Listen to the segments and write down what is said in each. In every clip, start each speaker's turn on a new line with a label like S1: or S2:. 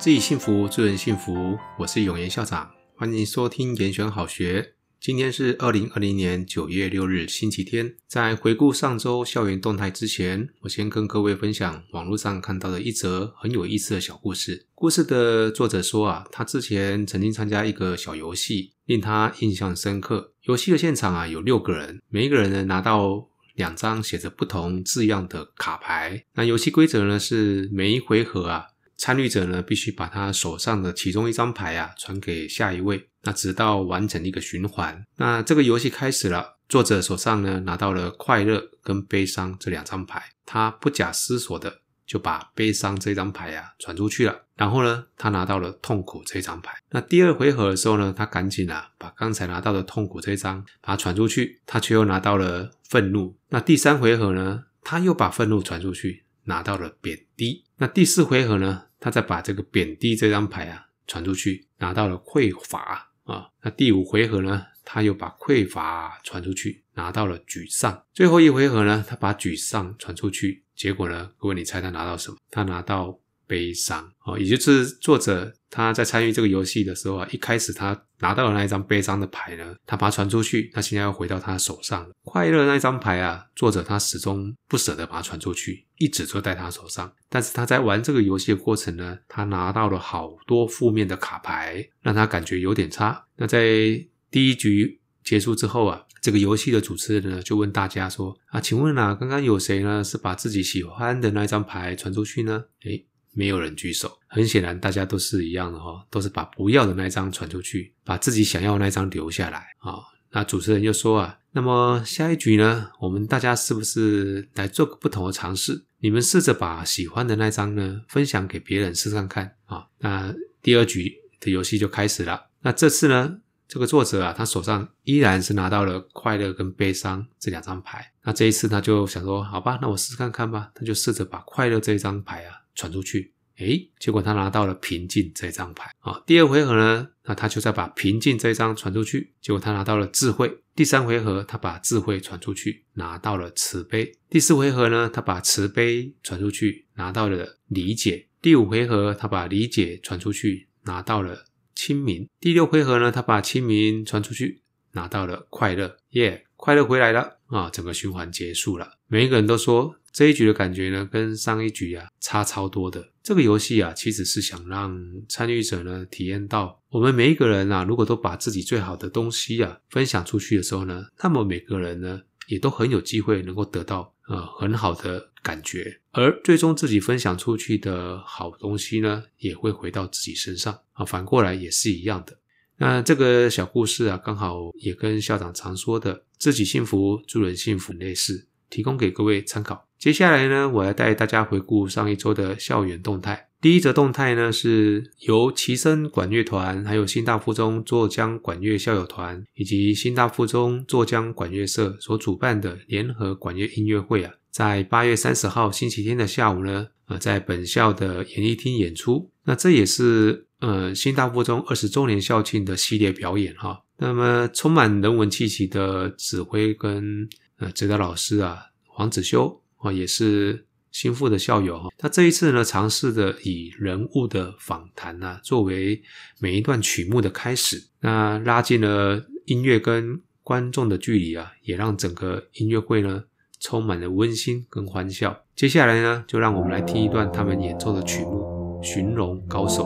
S1: 自己幸福，助人幸福。我是永言校长，欢迎收听严选好学。今天是二零二零年九月六日，星期天。在回顾上周校园动态之前，我先跟各位分享网络上看到的一则很有意思的小故事。故事的作者说啊，他之前曾经参加一个小游戏，令他印象深刻。游戏的现场啊，有六个人，每一个人呢拿到两张写着不同字样的卡牌。那游戏规则呢是每一回合啊。参与者呢，必须把他手上的其中一张牌啊传给下一位，那直到完成一个循环。那这个游戏开始了，作者手上呢拿到了快乐跟悲伤这两张牌，他不假思索的就把悲伤这张牌啊传出去了。然后呢，他拿到了痛苦这张牌。那第二回合的时候呢，他赶紧啊把刚才拿到的痛苦这张把它传出去，他却又拿到了愤怒。那第三回合呢，他又把愤怒传出去，拿到了贬低。那第四回合呢，他再把这个贬低这张牌啊传出去，拿到了匮乏啊。那第五回合呢，他又把匮乏传出去，拿到了沮丧。最后一回合呢，他把沮丧传出去，结果呢，各位你猜他拿到什么？他拿到。悲伤哦，也就是作者他在参与这个游戏的时候啊，一开始他拿到了那一张悲伤的牌呢，他把它传出去，他现在要回到他手上。快乐那一张牌啊，作者他始终不舍得把它传出去，一直都在他手上。但是他在玩这个游戏的过程呢，他拿到了好多负面的卡牌，让他感觉有点差。那在第一局结束之后啊，这个游戏的主持人呢就问大家说啊，请问啊，刚刚有谁呢是把自己喜欢的那一张牌传出去呢？诶没有人举手，很显然大家都是一样的哈，都是把不要的那张传出去，把自己想要的那张留下来啊。那主持人就说啊，那么下一局呢，我们大家是不是来做个不同的尝试？你们试着把喜欢的那张呢分享给别人试试看看啊。那第二局的游戏就开始了。那这次呢，这个作者啊，他手上依然是拿到了快乐跟悲伤这两张牌。那这一次他就想说，好吧，那我试试看看吧。他就试着把快乐这一张牌啊。传出去，诶，结果他拿到了平静这张牌啊。第二回合呢，那他就再把平静这张传出去，结果他拿到了智慧。第三回合，他把智慧传出去，拿到了慈悲。第四回合呢，他把慈悲传出去，拿到了理解。第五回合，他把理解传出去，拿到了清明。第六回合呢，他把清明传出去，拿到了快乐。耶，快乐回来了啊！整个循环结束了，每一个人都说。这一局的感觉呢，跟上一局啊差超多的。这个游戏啊，其实是想让参与者呢体验到，我们每一个人啊，如果都把自己最好的东西啊分享出去的时候呢，那么每个人呢也都很有机会能够得到呃很好的感觉，而最终自己分享出去的好东西呢，也会回到自己身上啊，反过来也是一样的。那这个小故事啊，刚好也跟校长常说的“自己幸福，助人幸福”类似。提供给各位参考。接下来呢，我来带大家回顾上一周的校园动态。第一则动态呢，是由齐声管乐团、还有新大附中作江管乐校友团以及新大附中作江管乐社所主办的联合管乐音乐会啊，在八月三十号星期天的下午呢，呃，在本校的演艺厅演出。那这也是呃新大附中二十周年校庆的系列表演哈。那么充满人文气息的指挥跟呃，指导老师啊，黄子修啊，也是新附的校友哈。他这一次呢，尝试的以人物的访谈啊，作为每一段曲目的开始，那拉近了音乐跟观众的距离啊，也让整个音乐会呢充满了温馨跟欢笑。接下来呢，就让我们来听一段他们演奏的曲目《寻龙高手》。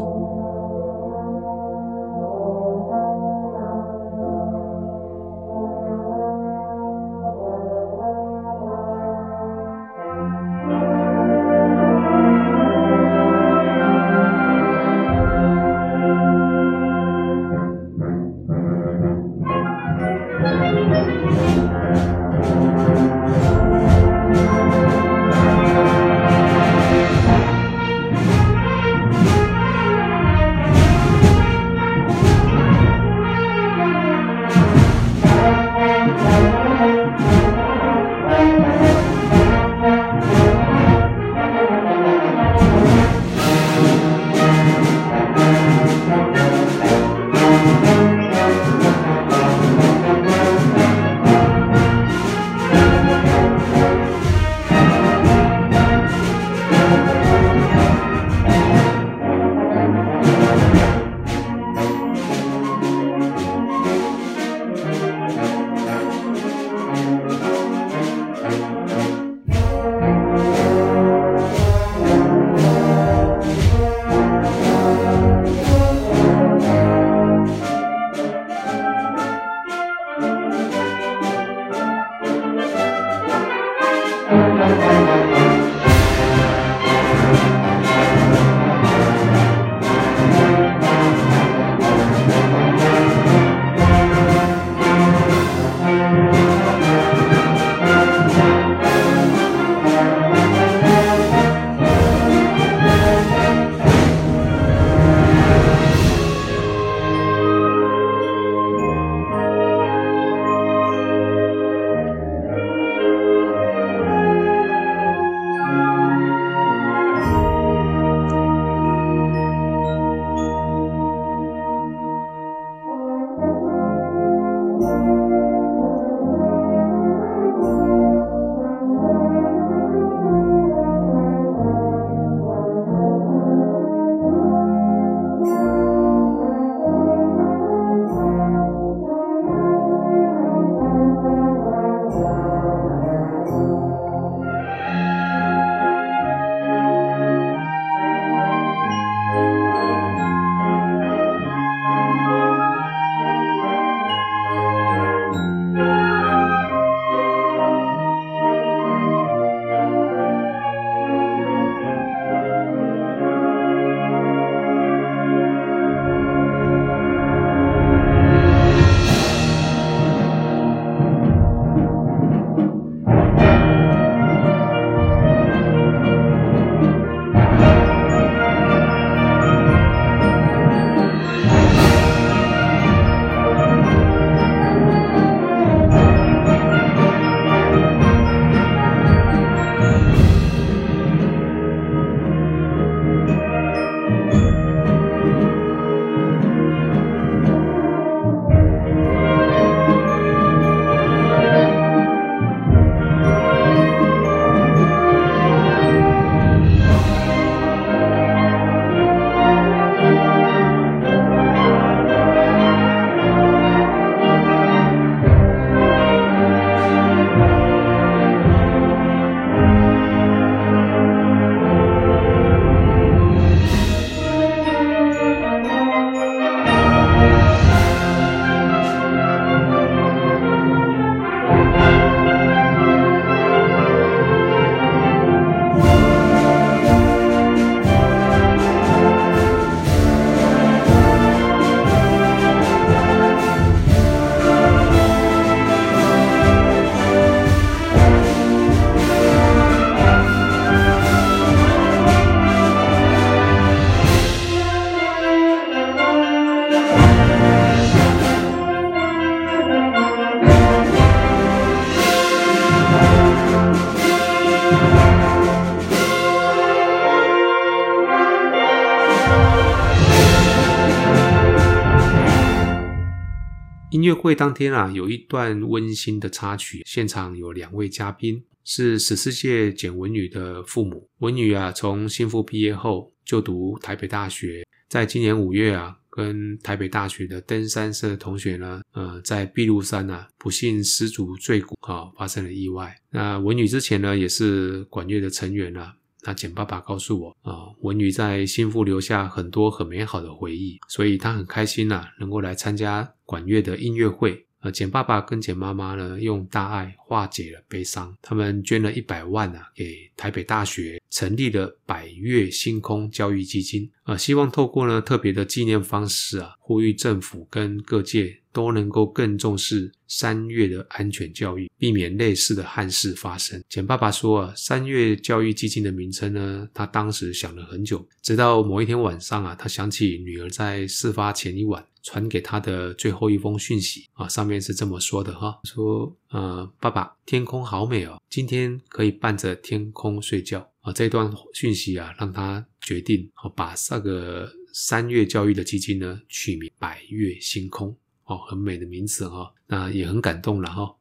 S1: 音乐会当天啊，有一段温馨的插曲，现场有两位嘉宾，是十四届简文宇的父母。文宇啊，从新复毕业后就读台北大学，在今年五月啊，跟台北大学的登山社同学呢，呃，在碧露山啊，不幸失足坠谷啊，发生了意外。那文宇之前呢，也是管乐的成员啊。那简爸爸告诉我啊，文宇在新复留下很多很美好的回忆，所以他很开心呐、啊，能够来参加管乐的音乐会。呃，简爸爸跟简妈妈呢，用大爱化解了悲伤，他们捐了一百万啊，给台北大学成立了百岳星空教育基金，啊、希望透过呢特别的纪念方式啊，呼吁政府跟各界。都能够更重视三月的安全教育，避免类似的憾事发生。简爸爸说啊，三月教育基金的名称呢，他当时想了很久，直到某一天晚上啊，他想起女儿在事发前一晚传给他的最后一封讯息啊，上面是这么说的哈，说呃，爸爸，天空好美哦，今天可以伴着天空睡觉啊。这段讯息啊，让他决定好把这个三月教育的基金呢取名百月星空。哦，很美的名字哈、哦，那也很感动了哈、哦。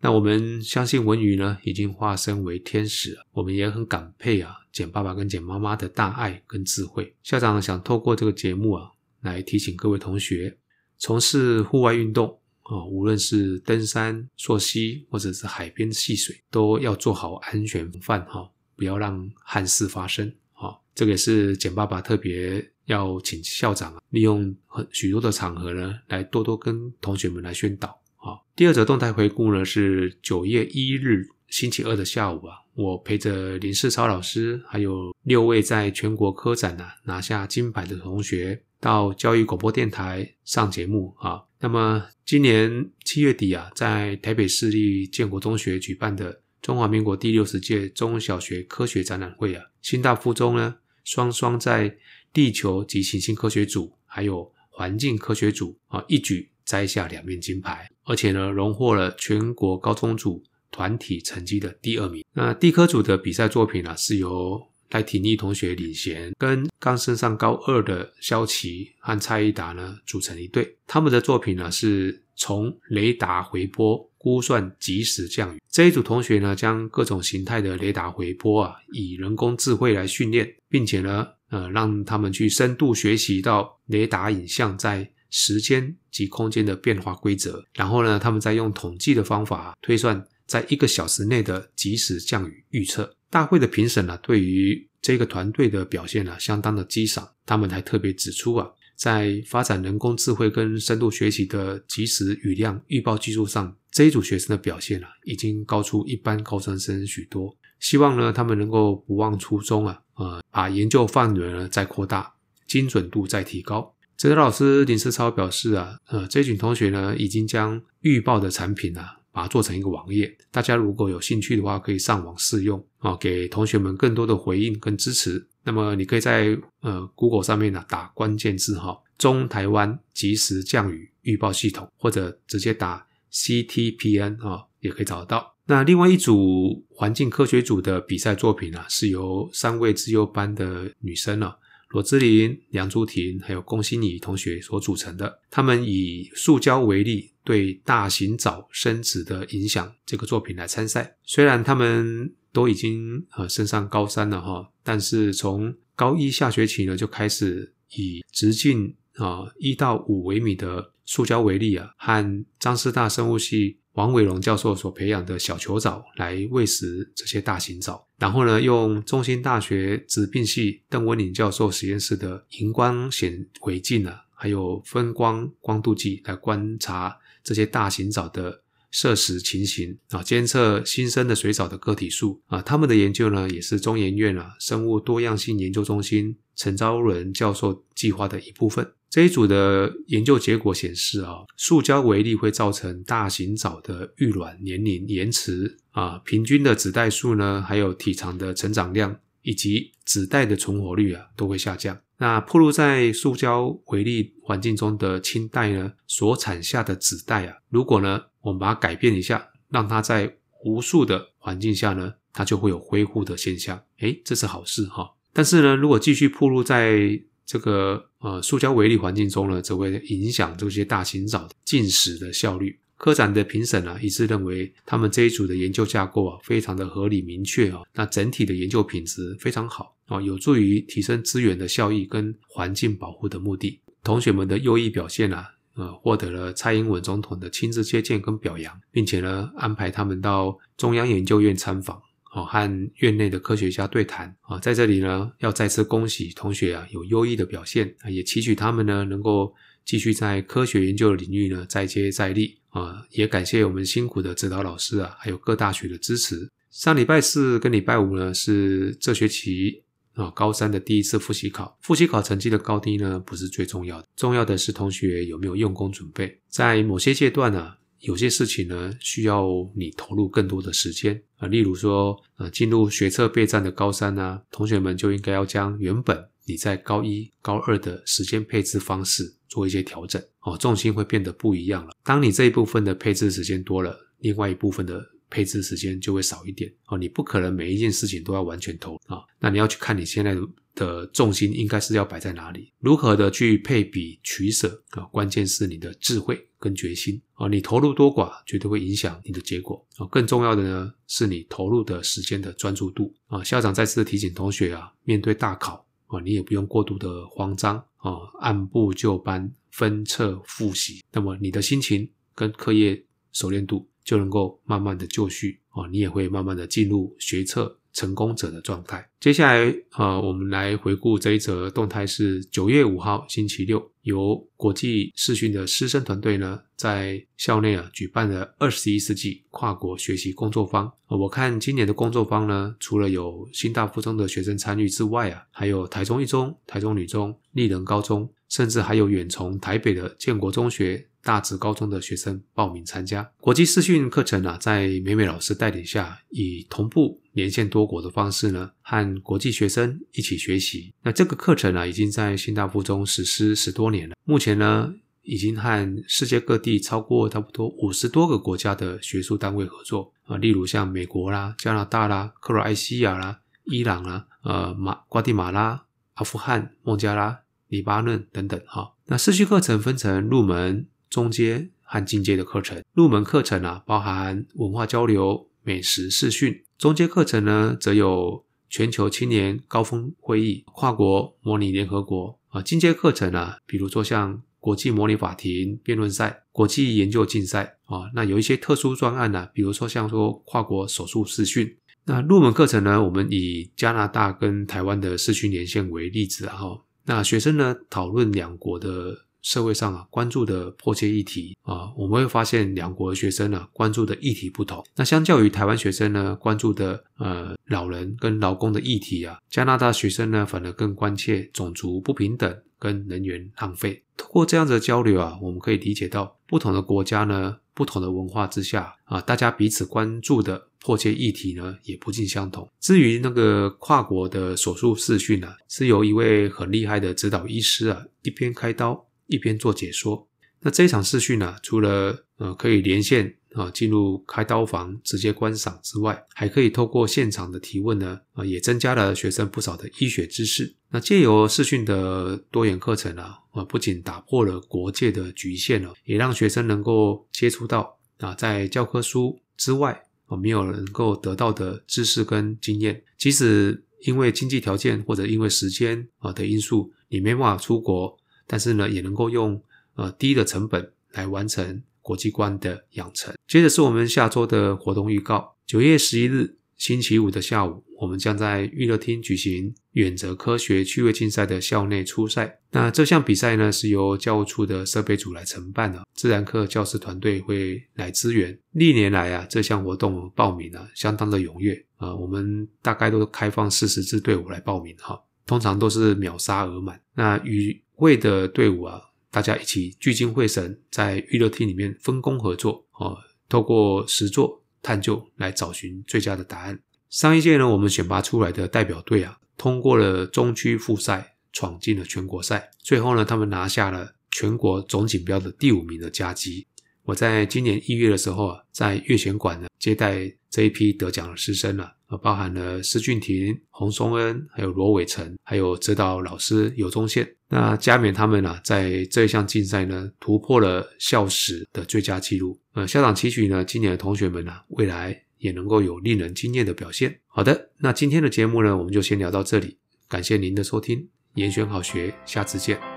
S1: 那我们相信文宇呢，已经化身为天使。我们也很感佩啊，简爸爸跟简妈妈的大爱跟智慧。校长想透过这个节目啊，来提醒各位同学，从事户外运动啊、哦，无论是登山、溯溪，或者是海边戏水，都要做好安全防范哈，不要让憾事发生。好，这个也是简爸爸特别要请校长啊，利用很许多的场合呢，来多多跟同学们来宣导。好，第二则动态回顾呢，是九月一日星期二的下午啊，我陪着林世超老师，还有六位在全国科展呢、拿下金牌的同学，到教育广播电台上节目啊。那么今年七月底啊，在台北市立建国中学举办的。中华民国第六十届中小学科学展览会啊，新大附中呢双双在地球及行星科学组还有环境科学组啊一举摘下两面金牌，而且呢荣获了全国高中组团体成绩的第二名。那地科组的比赛作品啊是由赖廷义同学领衔，跟刚升上高二的萧琪和蔡一达呢组成一队，他们的作品呢是从雷达回波。估算即时降雨，这一组同学呢，将各种形态的雷达回波啊，以人工智慧来训练，并且呢，呃，让他们去深度学习到雷达影像在时间及空间的变化规则，然后呢，他们再用统计的方法推算在一个小时内的即时降雨预测。大会的评审呢，对于这个团队的表现呢，相当的激赏，他们还特别指出啊。在发展人工智慧跟深度学习的即时雨量预报技术上，这一组学生的表现啊，已经高出一般高中生许多。希望呢，他们能够不忘初衷啊，呃，把研究范围呢再扩大，精准度再提高。指导老师林世超表示啊，呃，这群同学呢，已经将预报的产品啊。把它做成一个网页，大家如果有兴趣的话，可以上网试用啊，给同学们更多的回应跟支持。那么你可以在呃 Google 上面呢打关键字哈，中台湾即时降雨预报系统，或者直接打 CTPN 啊，也可以找得到。那另外一组环境科学组的比赛作品呢，是由三位资优班的女生呢。罗之琳、梁朱婷还有龚欣怡同学所组成的，他们以塑胶为例对大型藻生殖的影响这个作品来参赛。虽然他们都已经呃升上高三了哈，但是从高一下学期呢就开始以直径啊一到五微米的塑胶为例啊，和张师大生物系。王伟荣教授所培养的小球藻来喂食这些大型藻，然后呢，用中兴大学植病系邓文岭教授实验室的荧光显微镜啊，还有分光光度计来观察这些大型藻的摄食情形啊，监测新生的水藻的个体数啊。他们的研究呢，也是中研院啊生物多样性研究中心陈昭伦教授计划的一部分。这一组的研究结果显示啊，塑胶微粒会造成大型藻的育卵年龄延迟啊，平均的子代数呢，还有体长的成长量以及子代的存活率啊，都会下降。那暴露在塑胶微粒环境中的亲代呢，所产下的子代啊，如果呢，我们把它改变一下，让它在无数的环境下呢，它就会有恢复的现象。诶，这是好事哈。但是呢，如果继续暴露在这个呃塑胶微粒环境中呢，则会影响这些大型藻进食的效率。科展的评审啊，一致认为他们这一组的研究架构啊，非常的合理明确啊，那整体的研究品质非常好啊，有助于提升资源的效益跟环境保护的目的。同学们的优异表现啊，呃，获得了蔡英文总统的亲自接见跟表扬，并且呢，安排他们到中央研究院参访。哦，和院内的科学家对谈啊，在这里呢，要再次恭喜同学啊，有优异的表现，也期许他们呢，能够继续在科学研究的领域呢，再接再厉啊，也感谢我们辛苦的指导老师啊，还有各大学的支持。上礼拜四跟礼拜五呢，是这学期啊高三的第一次复习考，复习考成绩的高低呢，不是最重要的，重要的是同学有没有用功准备，在某些阶段呢。有些事情呢，需要你投入更多的时间啊，例如说，呃，进入学测备战的高三呢，同学们就应该要将原本你在高一、高二的时间配置方式做一些调整哦，重心会变得不一样了。当你这一部分的配置时间多了，另外一部分的配置时间就会少一点哦，你不可能每一件事情都要完全投啊，那你要去看你现在的重心应该是要摆在哪里，如何的去配比取舍啊，关键是你的智慧。跟决心啊，你投入多寡绝对会影响你的结果啊。更重要的呢，是你投入的时间的专注度啊。校长再次提醒同学啊，面对大考啊，你也不用过度的慌张啊，按部就班分册复习，那么你的心情跟课业熟练度就能够慢慢的就绪啊，你也会慢慢的进入学测。成功者的状态。接下来，呃，我们来回顾这一则动态，是九月五号星期六，由国际视讯的师生团队呢，在校内啊举办了二十一世纪跨国学习工作坊。我看今年的工作坊呢，除了有新大附中的学生参与之外啊，还有台中一中、台中女中、立人高中，甚至还有远从台北的建国中学。大职高中的学生报名参加国际视讯课程啊，在美美老师带领下，以同步连线多国的方式呢，和国际学生一起学习。那这个课程啊，已经在新大附中实施十多年了。目前呢，已经和世界各地超过差不多五十多个国家的学术单位合作啊，例如像美国啦、加拿大啦、克罗埃西亚啦、伊朗啦、呃马瓜地马拉、阿富汗、孟加拉、黎巴嫩等等哈。那视讯课程分成入门。中阶和进阶的课程，入门课程啊，包含文化交流、美食视讯；中阶课程呢，则有全球青年高峰会议、跨国模拟联合国啊；进阶课程啊，比如说像国际模拟法庭辩论赛、国际研究竞赛啊。那有一些特殊专案呢、比如说像说跨国手术视讯。那入门课程呢，我们以加拿大跟台湾的视讯连线为例子啊。那学生呢，讨论两国的。社会上啊，关注的迫切议题啊，我们会发现两国的学生呢、啊，关注的议题不同。那相较于台湾学生呢，关注的呃老人跟劳工的议题啊，加拿大学生呢，反而更关切种族不平等跟能源浪费。通过这样子的交流啊，我们可以理解到不同的国家呢，不同的文化之下啊，大家彼此关注的迫切议题呢，也不尽相同。至于那个跨国的手术视讯呢，是由一位很厉害的指导医师啊，一边开刀。一边做解说，那这一场视讯呢，除了呃可以连线啊进入开刀房直接观赏之外，还可以透过现场的提问呢，啊也增加了学生不少的医学知识。那借由视讯的多元课程啊，啊不仅打破了国界的局限了，也让学生能够接触到啊在教科书之外啊没有能够得到的知识跟经验。即使因为经济条件或者因为时间啊的因素，你没办法出国。但是呢，也能够用呃低的成本来完成国际观的养成。接着是我们下周的活动预告：九月十一日星期五的下午，我们将在育乐厅举行远泽科学趣味竞赛的校内初赛。那这项比赛呢，是由教务处的设备组来承办的，自然科教师团队会来支援。历年来啊，这项活动报名啊相当的踊跃啊、我们大概都开放四十支队伍来报名哈，通常都是秒杀额满。那与会的队伍啊，大家一起聚精会神，在娱乐厅里面分工合作哦，透过实作探究来找寻最佳的答案。上一届呢，我们选拔出来的代表队啊，通过了中区复赛，闯进了全国赛，最后呢，他们拿下了全国总锦标的第五名的佳绩。我在今年一月的时候啊，在悦贤馆呢接待这一批得奖的师生了包含了施俊廷、洪松恩，还有罗伟成，还有指导老师尤宗宪。那嘉勉他们呢，在这一项竞赛呢，突破了校史的最佳纪录。呃，校长期许呢，今年的同学们呢，未来也能够有令人惊艳的表现。好的，那今天的节目呢，我们就先聊到这里。感谢您的收听，延选好学，下次见。